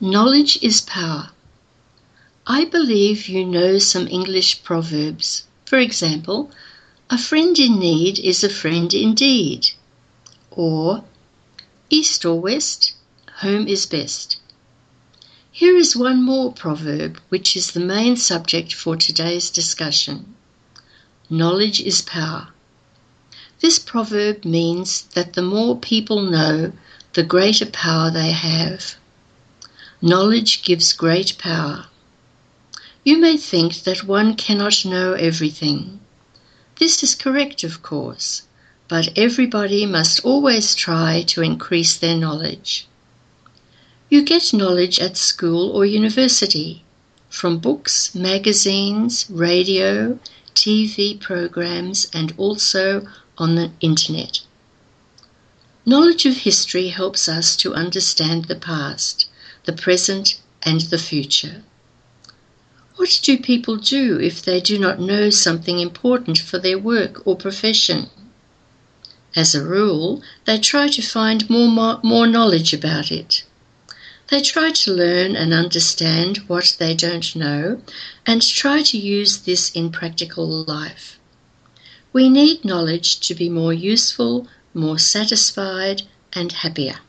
Knowledge is power. I believe you know some English proverbs. For example, a friend in need is a friend indeed. Or, east or west, home is best. Here is one more proverb, which is the main subject for today's discussion. Knowledge is power. This proverb means that the more people know, the greater power they have. Knowledge gives great power. You may think that one cannot know everything. This is correct, of course, but everybody must always try to increase their knowledge. You get knowledge at school or university from books, magazines, radio, TV programs, and also on the internet. Knowledge of history helps us to understand the past, the present, and the future. What do people do if they do not know something important for their work or profession? As a rule, they try to find more, more knowledge about it. They try to learn and understand what they don't know and try to use this in practical life. We need knowledge to be more useful, more satisfied, and happier.